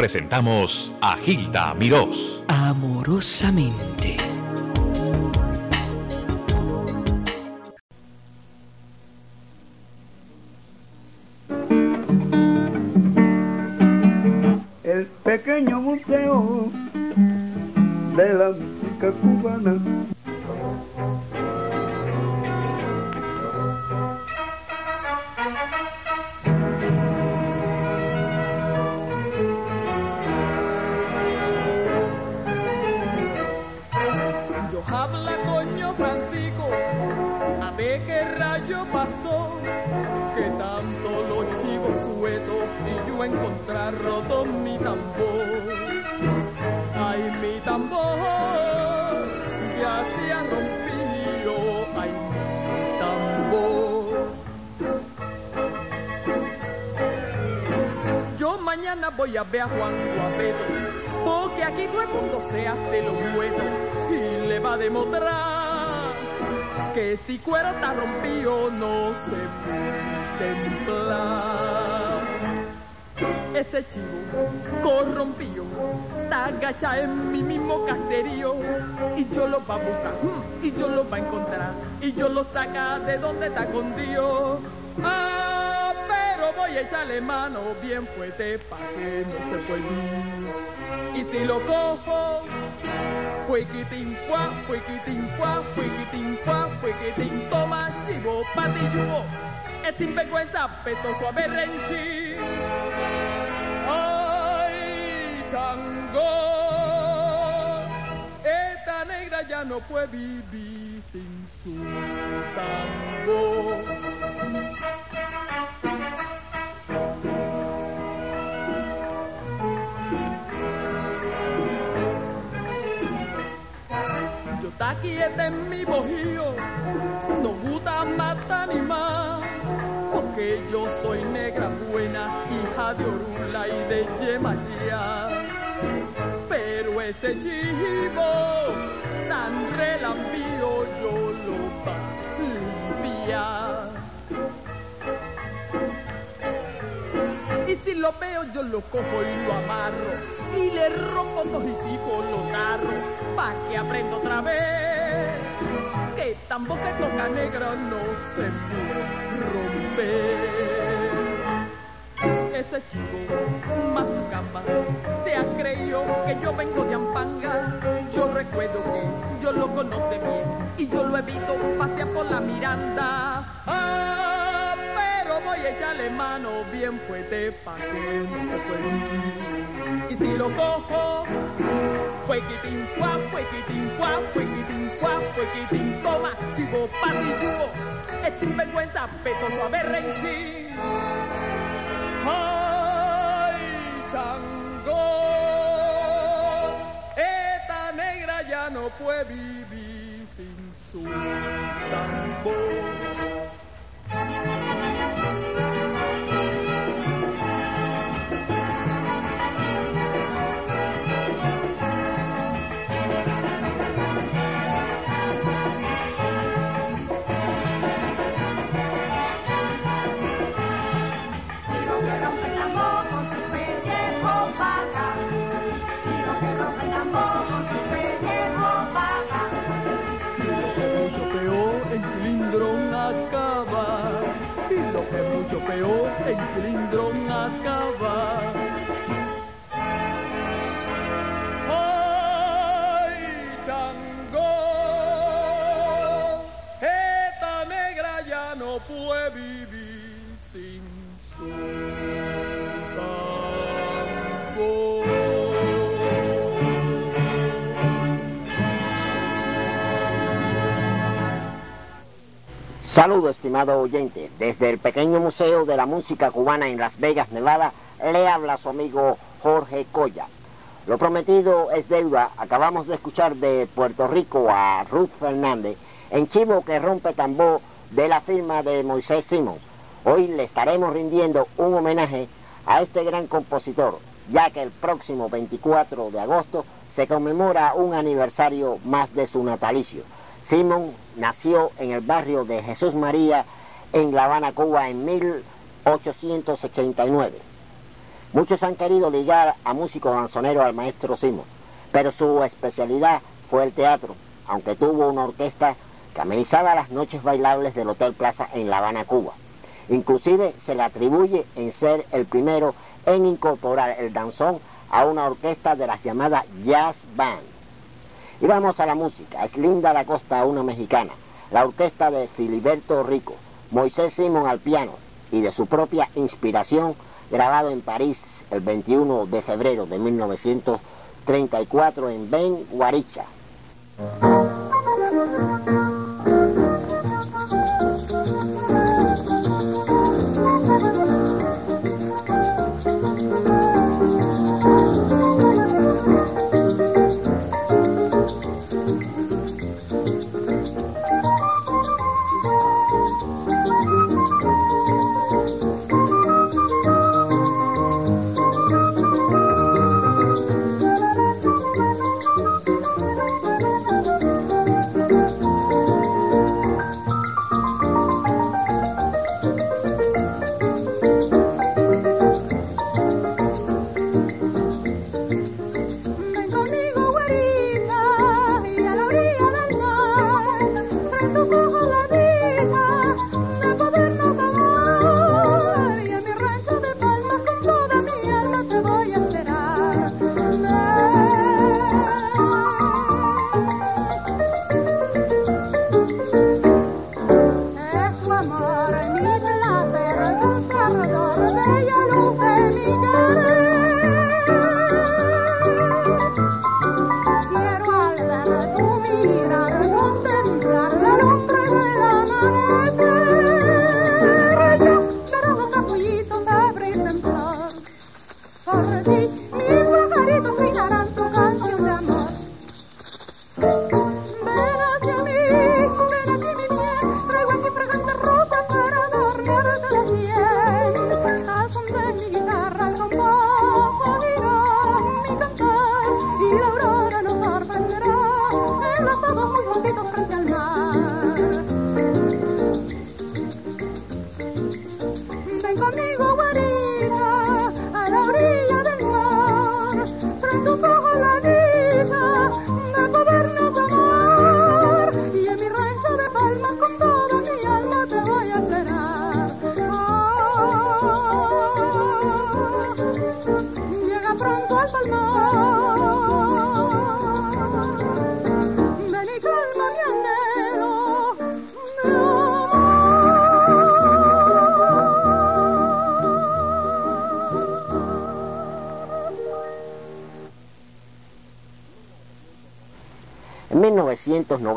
presentamos a Gilda Mirós. Amorosamente. Tambor, ya se ha rompido, ay, mi tambor. Yo mañana voy a ver a Juan Guapeto, porque aquí todo el mundo se hace lo bueno y le va a demostrar que si cuero está rompido no se puede templar. Ese chivo corrompido está agacha en mi mismo caserío y yo lo va a buscar y yo lo va a encontrar y yo lo saca de donde está escondido. Ah, pero voy a echarle mano bien fuerte para que no se pueda Y si lo cojo, fuequitín fuá, fuequitín fuá, fuequitín fuá, fuequitín toma chivo patilluo. Este sinvergüenza petoso a berrenchi. Ay, chango, esta negra ya no puede vivir sin su tambor. Yo está quieta en mi bojío, no gusta matar ni más, porque yo soy negra buena, hija de Orula y de Yemayá. Pero ese chivo tan relambío yo lo va a limpiar. Y si lo veo yo lo cojo y lo amarro y le rompo tojitico los tarros pa' que aprenda otra vez que tampoco toca negra no se puede romper. Ese chico más su cama se ha creído que yo vengo de Ampanga. Yo recuerdo que yo lo conoce bien y yo lo he visto pasear por la Miranda. Ah, pero voy a echarle mano bien fuerte pa' que no se puede. Y si lo cojo, fuequitín fuá, fuequitín fuá, fuequitín fuá, fuequitín toma, chivo patilluo, es sinvergüenza, petoso a berrenchi. Ay, chango, esta negra ya no puede vivir sin su tambor. Saludo, estimado oyente. Desde el pequeño Museo de la Música Cubana en Las Vegas, Nevada, le habla su amigo Jorge Coya. Lo prometido es deuda. Acabamos de escuchar de Puerto Rico a Ruth Fernández en Chivo que rompe tambor de la firma de Moisés Simón. Hoy le estaremos rindiendo un homenaje a este gran compositor, ya que el próximo 24 de agosto se conmemora un aniversario más de su natalicio. Simón nació en el barrio de Jesús María en La Habana, Cuba, en 1889. Muchos han querido ligar a músico danzonero al maestro Simon, pero su especialidad fue el teatro, aunque tuvo una orquesta que amenizaba las noches bailables del Hotel Plaza en La Habana, Cuba. Inclusive se le atribuye en ser el primero en incorporar el danzón a una orquesta de las llamadas jazz band. Y vamos a la música. Es Linda la Costa, una mexicana. La orquesta de Filiberto Rico, Moisés Simón al piano y de su propia inspiración, grabado en París el 21 de febrero de 1934 en Ben Guaricha.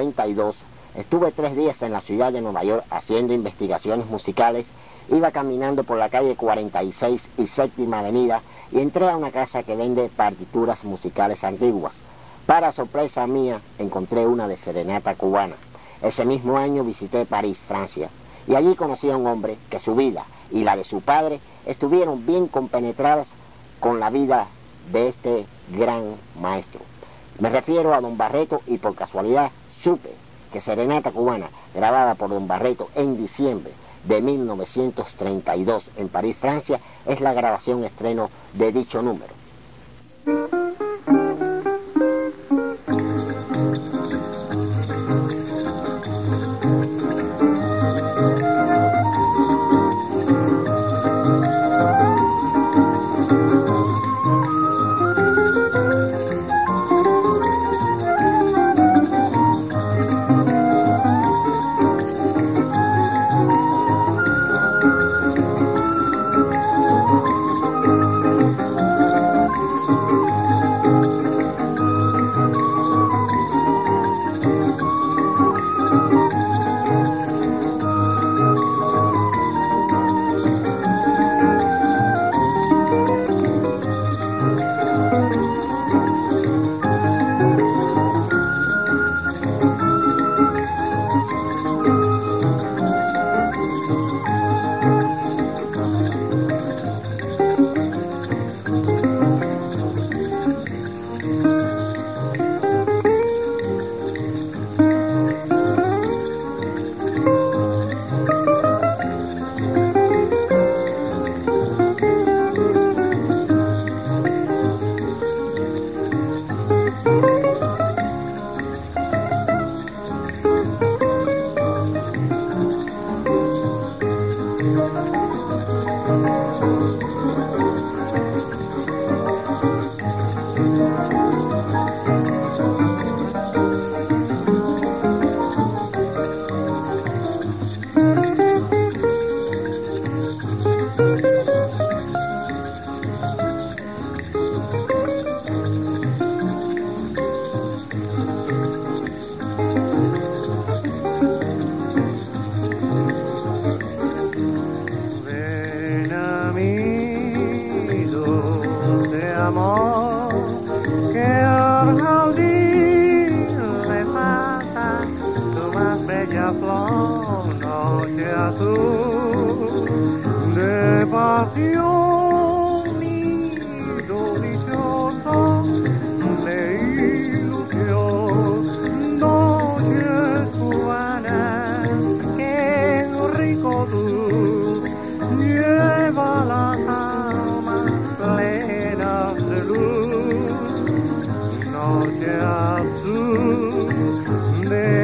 1992 estuve tres días en la ciudad de Nueva York haciendo investigaciones musicales. Iba caminando por la calle 46 y séptima avenida y entré a una casa que vende partituras musicales antiguas. Para sorpresa mía encontré una de serenata cubana. Ese mismo año visité París, Francia, y allí conocí a un hombre que su vida y la de su padre estuvieron bien compenetradas con la vida de este gran maestro. Me refiero a Don Barreto y por casualidad supe que Serenata Cubana, grabada por Don Barreto en diciembre de 1932 en París, Francia, es la grabación estreno de dicho número.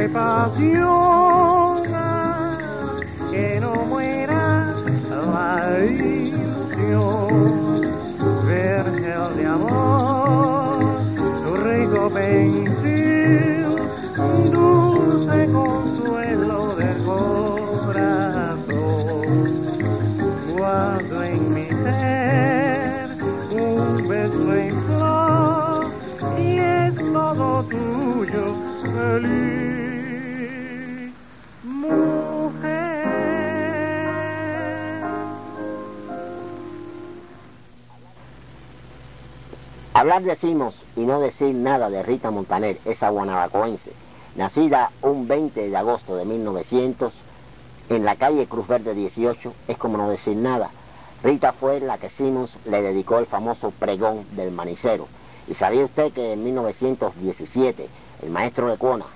Pasión, Hablar decimos y no decir nada de Rita Montaner, esa guanabacoense, nacida un 20 de agosto de 1900 en la calle Cruz Verde 18, es como no decir nada. Rita fue la que Simmons le dedicó el famoso pregón del manicero. ¿Y sabía usted que en 1917 el maestro Lecuona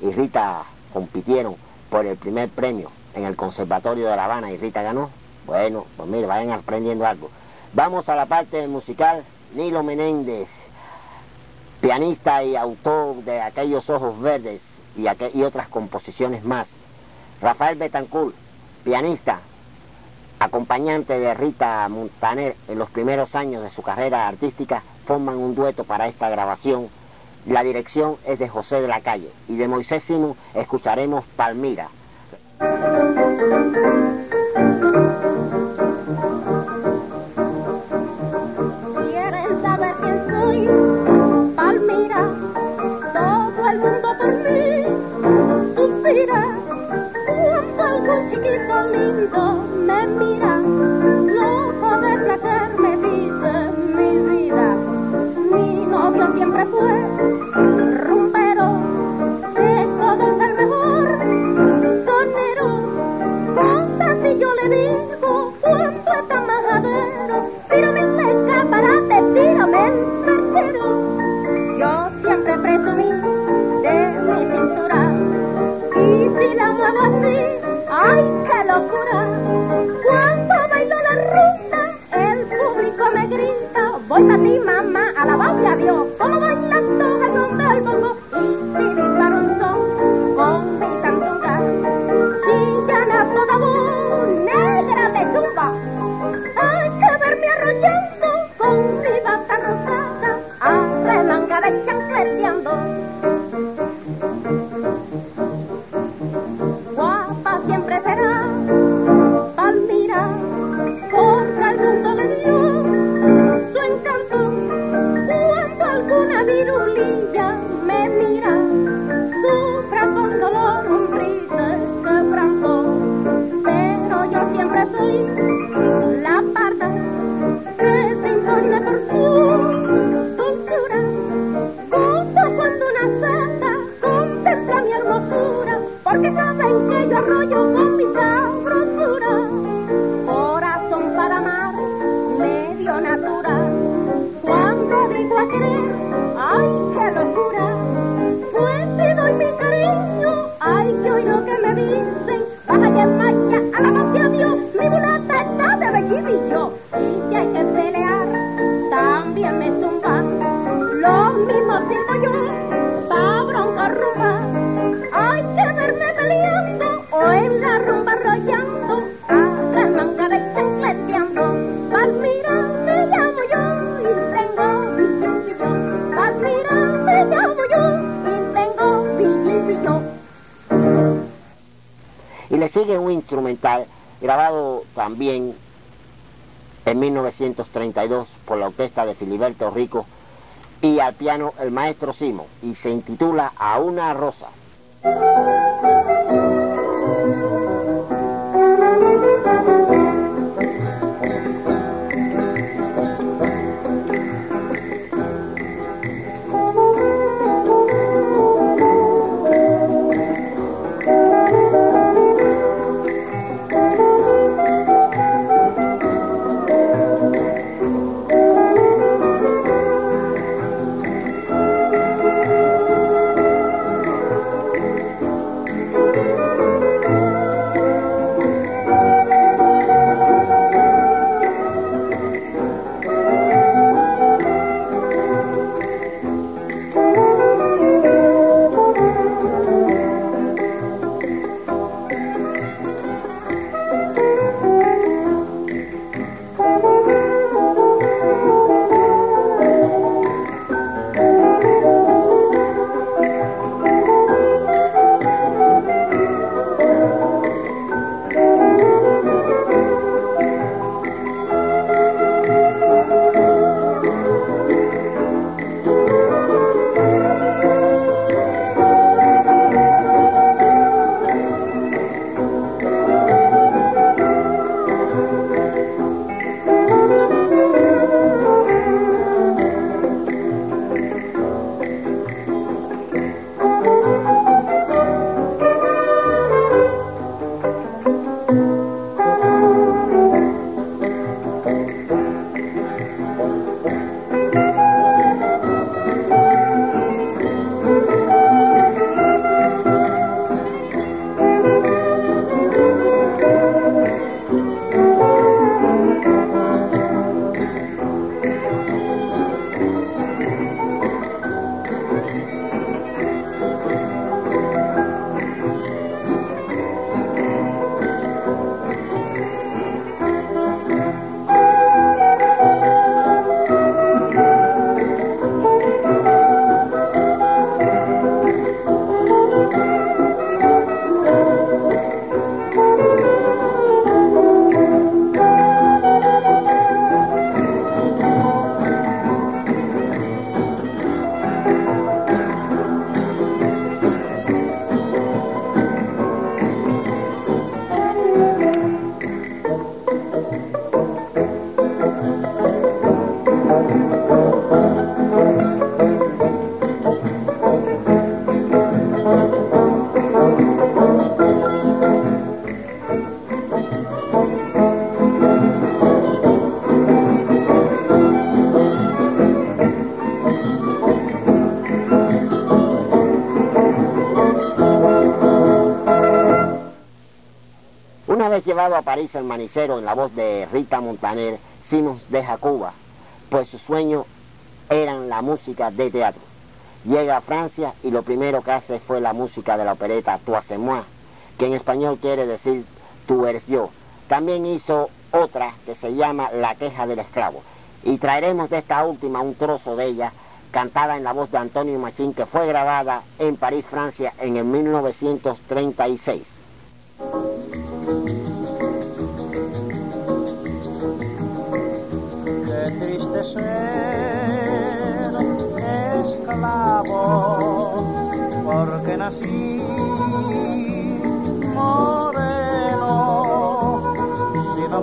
y Rita compitieron por el primer premio en el Conservatorio de La Habana y Rita ganó? Bueno, pues mire, vayan aprendiendo algo. Vamos a la parte musical. Nilo Menéndez, pianista y autor de aquellos ojos verdes y, otras composiciones más. Rafael Betancourt, pianista, acompañante de Rita Montaner en los primeros años de su carrera artística, forman un dueto para esta grabación. La dirección es de José de la Calle y de Moisés Simón escucharemos Palmira. 明白 porque saben que yo arroyo con grabado también en 1932 por la orquesta de Filiberto Rico y al piano el maestro Simo y se intitula A una rosa. Una vez llevado a París el manicero en la voz de Rita Montaner, Simons deja Cuba, pues su sueño eran la música de teatro. Llega a Francia y lo primero que hace fue la música de la opereta Toi c'est que en español quiere decir tú eres yo. También hizo otra que se llama La queja del esclavo. Y traeremos de esta última un trozo de ella, cantada en la voz de Antonio Machín, que fue grabada en París, Francia, en el 1936.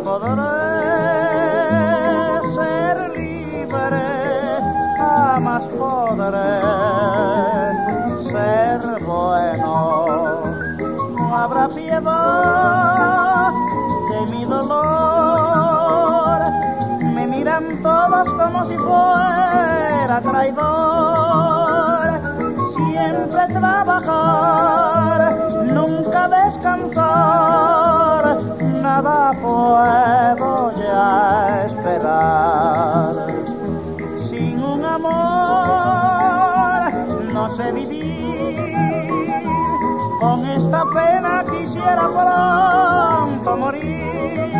Podré ser libre, jamás podré ser bueno. No habrá piedad de mi dolor, me miran todos como si fuera traidor. Siempre trabajar, nunca descansar, nada puedo ya esperar. Sin un amor no sé vivir, con esta pena quisiera pronto morir.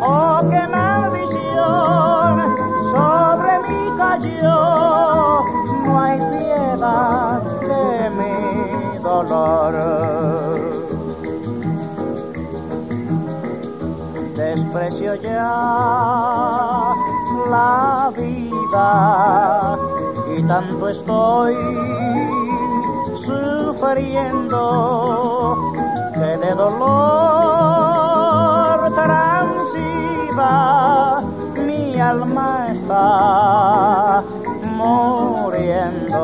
Oh, qué maldición sobre mí cayó, no hay piedad de mi dolor. Desprecio ya la vida y tanto estoy sufriendo que de dolor transida mi alma está muriendo.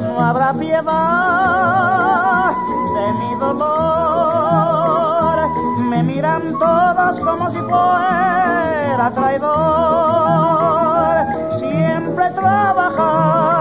No habrá piedad de mi dolor. Miran todos como si fuera traidor. Siempre trabajar,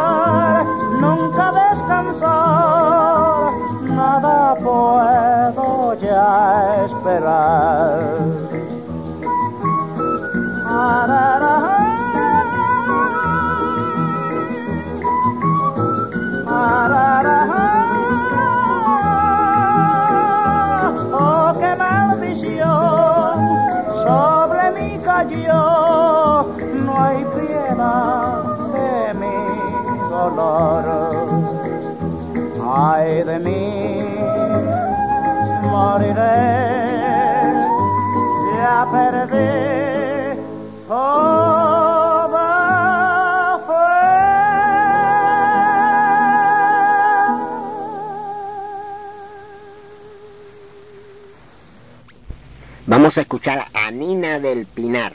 Vamos a escuchar a Nina del Pinar.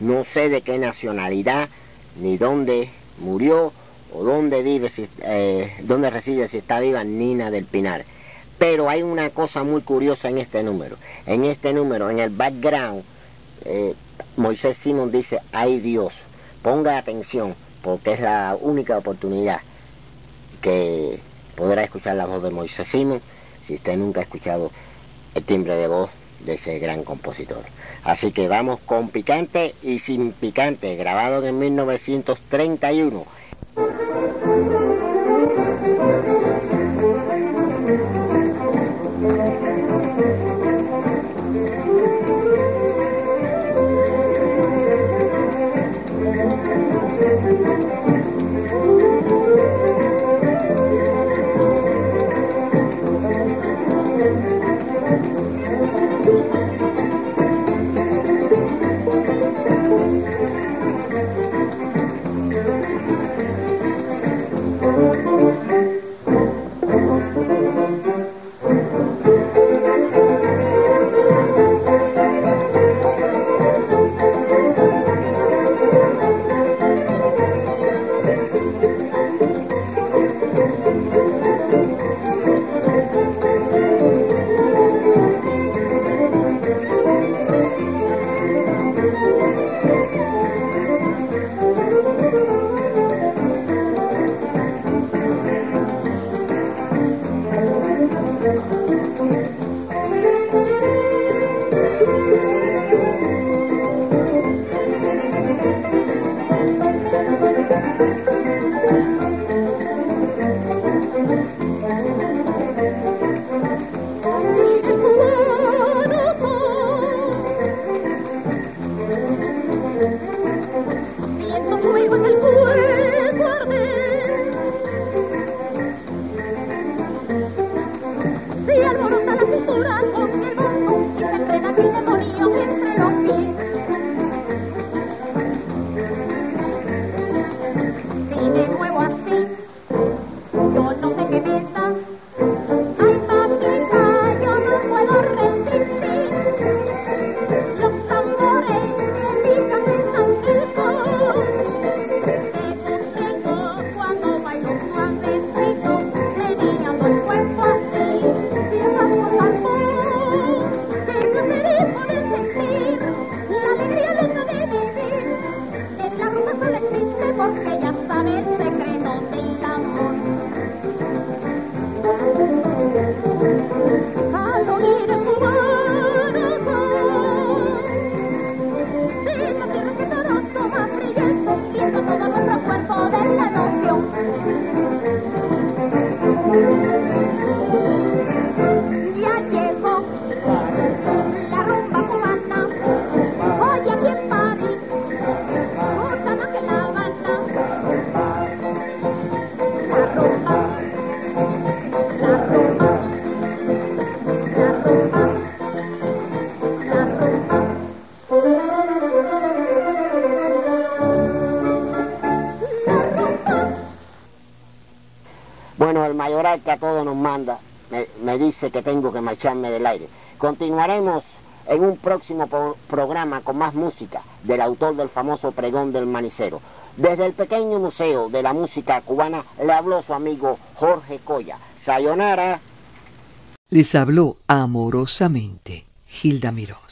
No sé de qué nacionalidad, ni dónde murió o dónde vive, si, eh, dónde reside, si está viva Nina del Pinar. Pero hay una cosa muy curiosa en este número. En este número, en el background, eh, Moisés Simón dice, ay Dios, ponga atención, porque es la única oportunidad que podrá escuchar la voz de Moisés Simón si usted nunca ha escuchado el timbre de voz de ese gran compositor. Así que vamos con Picante y Sin Picante, grabado en 1931. El mayoral que a todos nos manda me, dice que tengo que marcharme del aire. Continuaremos en un próximo pro- programa con más música del autor del famoso pregón del manicero. Desde el pequeño museo de la música cubana le habló su amigo Jorge Coya. Sayonara. Les habló amorosamente Gilda Mirós.